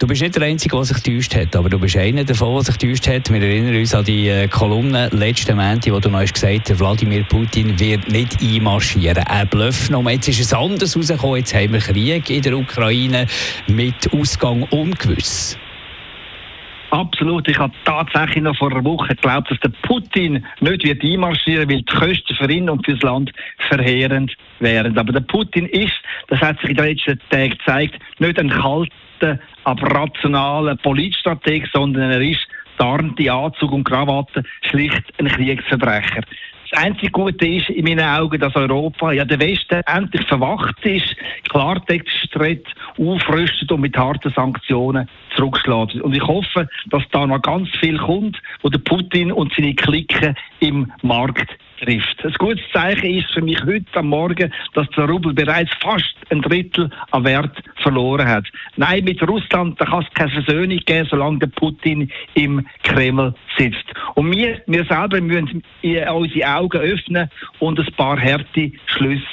Du bist nicht der Einzige, der sich getäuscht hat, aber du bist einer davon, der sich getäuscht hat. Wir erinnern uns an die äh, Kolumne letzten Montag, wo du noch gesagt hast, Wladimir Putin wird nicht einmarschieren. Er blufft noch. Jetzt ist es anders rausgekommen. Jetzt haben wir Krieg in der Ukraine mit Ausgang ungewiss. Absolut. Ich habe tatsächlich noch vor einer Woche geglaubt, dass der Putin nicht wird einmarschieren weil die Kosten für ihn und fürs Land verheerend wären. Aber der Putin ist, das hat sich in den letzten Tagen gezeigt, nicht ein kalter, aber rationaler Politstrateg, sondern er ist tarnte Anzug und Krawatte schlicht ein Kriegsverbrecher. Das einzige Gute ist in meinen Augen, dass Europa, ja der Westen, endlich verwacht ist, Klartext tritt, aufrüstet und mit harten Sanktionen zurückschlägt. Und ich hoffe, dass da noch ganz viel kommt, wo der Putin und seine Clique im Markt trifft. Ein gutes Zeichen ist für mich heute am Morgen, dass der Rubel bereits fast ein Drittel an Wert verloren hat. Nein, mit Russland kann es keine Versöhnung geben, solange Putin im Kreml sitzt. Und wir, wir selber müssen unsere Augen öffnen und ein paar harte Schlüsse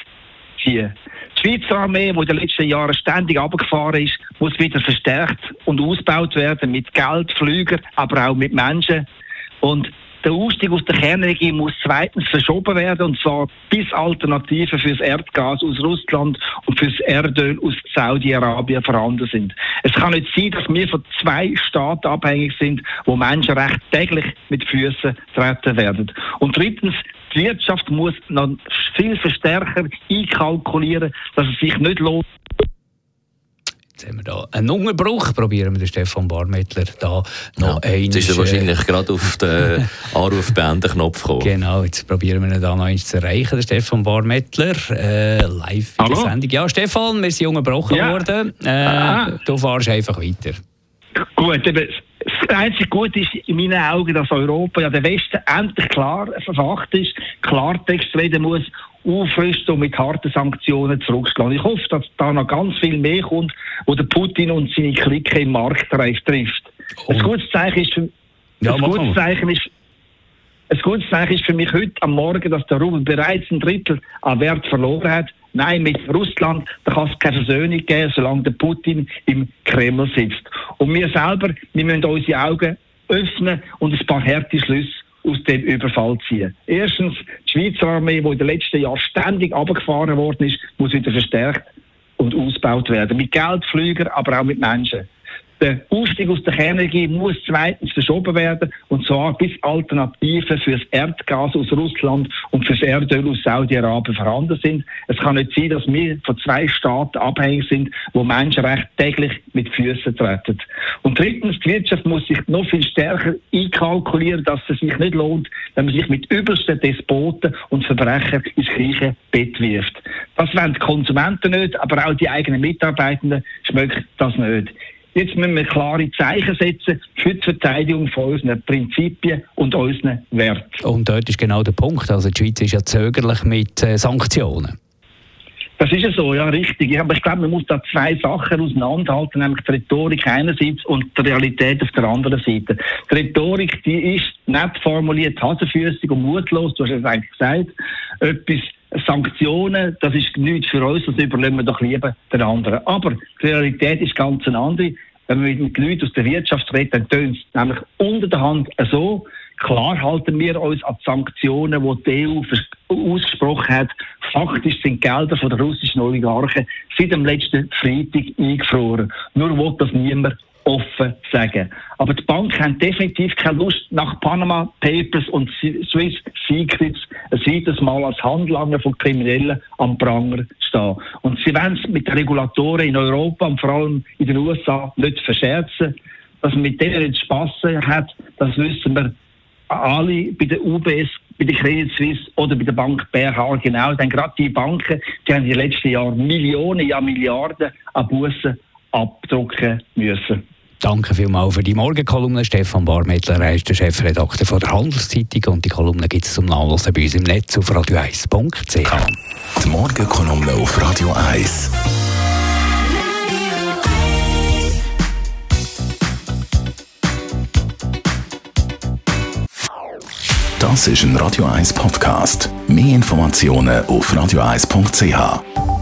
ziehen. Die Schweizer Armee, die in den letzten Jahren ständig abgefahren ist, muss wieder verstärkt und ausgebaut werden mit Geld, Flüger, aber auch mit Menschen. Und der Ausstieg aus der Kernenergie muss zweitens verschoben werden, und zwar bis Alternativen fürs Erdgas aus Russland und fürs Erdöl aus Saudi-Arabien vorhanden sind. Es kann nicht sein, dass wir von zwei Staaten abhängig sind, wo Menschenrechte täglich mit Füßen treten werden. Und drittens, die Wirtschaft muss noch viel stärker einkalkulieren, dass es sich nicht lohnt, Jetzt haben wir da einen Unterbruch. Probieren wir den Stefan Barmettler da noch ja, Jetzt ist er wahrscheinlich gerade auf den Anruf beenden Knopf gekommen. Genau, jetzt probieren wir ihn da noch eins zu erreichen, den Stefan Barmettler, äh, live in der Sendung. Ja, Stefan, wir sind unterbrochen ja. worden. Äh, ah. Du fahrst einfach weiter. Gut, das einzige Gute ist in meinen Augen, dass Europa, ja der Westen, endlich klar verfacht ist, Klartext reden muss aufrüsten und mit harten Sanktionen zurückschlagen. Ich hoffe, dass da noch ganz viel mehr kommt, wo der Putin und seine Clique im Marktreif trifft. Oh. Ein gutes Zeichen ist für, ja, ein gutes Zeichen ist, ein gutes Zeichen ist für mich heute am Morgen, dass der Rubel bereits ein Drittel an Wert verloren hat. Nein, mit Russland, da kann es keine Versöhnung geben, solange der Putin im Kreml sitzt. Und wir selber, wir müssen unsere Augen öffnen und ein paar harte Schlüsse aus dem Überfall ziehen. Erstens, die Schweizer Armee, die in den letzten Jahren ständig abgefahren worden ist, muss wieder verstärkt und ausgebaut werden. Mit Geld, Flüger, aber auch mit Menschen. Der Ausstieg aus der Kernenergie muss zweitens verschoben werden, und zwar bis Alternativen für das Erdgas aus Russland und für das Erdöl aus Saudi-Arabien vorhanden sind. Es kann nicht sein, dass wir von zwei Staaten abhängig sind, wo Menschenrechte täglich mit Füßen treten. Und drittens, die Wirtschaft muss sich noch viel stärker einkalkulieren, dass es sich nicht lohnt, wenn man sich mit übelsten Despoten und Verbrechern ins gleiche Bett wirft. Das wollen die Konsumenten nicht, aber auch die eigenen Mitarbeitenden schmeckt das nicht. Jetzt müssen wir klare Zeichen setzen für die Verteidigung von unseren Prinzipien und unseren Werten. Und dort ist genau der Punkt. Also die Schweiz ist ja zögerlich mit äh, Sanktionen. Das ist ja so, ja, richtig. Aber ich glaube, man muss da zwei Sachen auseinanderhalten, nämlich die Rhetorik einerseits und die Realität auf der anderen Seite. Die Rhetorik, die ist nett formuliert, hasenfüßig und mutlos, du hast es eigentlich gesagt. Etwas Sanktionen, das ist nichts für uns, das überlassen wir doch lieber den anderen. Aber die Realität ist ganz eine andere wenn wir mit Leuten aus der Wirtschaft reden, dann tönt es nämlich unter der Hand so. Klar halten wir uns an die Sanktionen, die die EU ausgesprochen hat. Faktisch sind Gelder von der russischen Oligarchen seit dem letzten Freitag eingefroren. Nur will das niemand offen sagen. Aber die Banken haben definitiv keine Lust, nach Panama Papers und Swiss Secrets zweites Mal als Handlanger von Kriminellen am Pranger stehen. Und sie wollen es mit den Regulatoren in Europa und vor allem in den USA nicht verscherzen. Dass man mit denen jetzt Spass hat, das wissen wir alle bei der UBS, bei der Credit Suisse oder bei der Bank BH genau. Denn gerade die Banken, die haben in den letzten Jahren Millionen, ja Milliarden an Bussen abdrucken müssen. Danke vielmals für die Morgenkolumne. Stefan Barmettler, er ist der Chefredakteur von der Handelszeitung und die Kolumne gibt es zum Nachlesen bei uns im Netz auf radio1.ch. Die Morgenkolumne auf Radio 1. Das ist ein Radio 1 Podcast. Mehr Informationen auf radio1.ch.